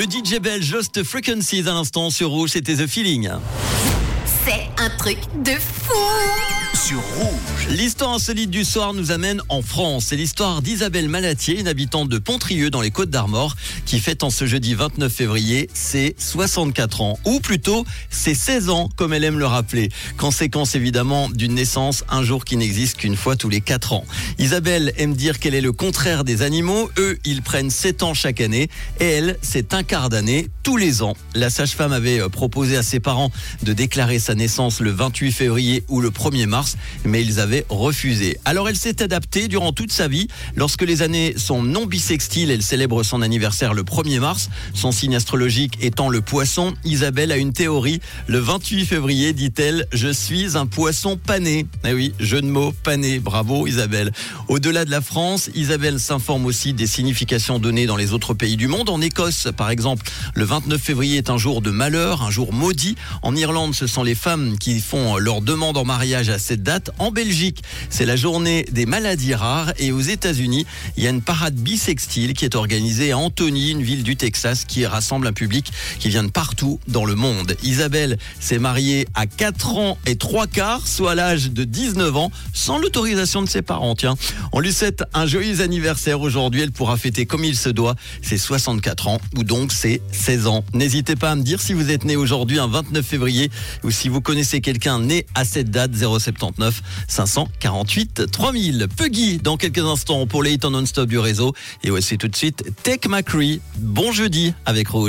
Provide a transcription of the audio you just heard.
Le DJ belge Lost Frequencies à l'instant sur Rouge, c'était The Feeling. C'est un truc de fou L'histoire insolite du soir nous amène en France. C'est l'histoire d'Isabelle Malatier, une habitante de Pontrieux dans les Côtes d'Armor, qui fête en ce jeudi 29 février ses 64 ans. Ou plutôt ses 16 ans, comme elle aime le rappeler. Conséquence évidemment d'une naissance, un jour qui n'existe qu'une fois tous les 4 ans. Isabelle aime dire qu'elle est le contraire des animaux. Eux, ils prennent 7 ans chaque année. Et elle, c'est un quart d'année tous les ans. La sage-femme avait euh, proposé à ses parents de déclarer sa naissance le 28 février ou le 1er mars, mais ils avaient refusé. Alors elle s'est adaptée durant toute sa vie. Lorsque les années sont non bissextiles, elle célèbre son anniversaire le 1er mars. Son signe astrologique étant le poisson, Isabelle a une théorie. Le 28 février, dit-elle, je suis un poisson pané. Eh oui, jeu de mots, pané. Bravo Isabelle. Au-delà de la France, Isabelle s'informe aussi des significations données dans les autres pays du monde. En Écosse, par exemple, le 29 février est un jour de malheur, un jour maudit. En Irlande, ce sont les femmes qui font leur demande en mariage à cette date. En Belgique, c'est la journée des maladies rares. Et aux États-Unis, il y a une parade bisextile qui est organisée à Anthony, une ville du Texas, qui rassemble un public qui vient de partout dans le monde. Isabelle s'est mariée à 4 ans et 3 quarts, soit l'âge de 19 ans, sans l'autorisation de ses parents. Tiens, on lui souhaite un joyeux anniversaire aujourd'hui. Elle pourra fêter comme il se doit ses 64 ans, ou donc ses 16 ans. N'hésitez pas à me dire si vous êtes né aujourd'hui, un 29 février, ou si vous connaissez quelqu'un né à cette date, 079 548 3000. Puggy, dans quelques instants, pour les hits non-stop du réseau. Et voici tout de suite Tech McCree. Bon jeudi avec Rouge.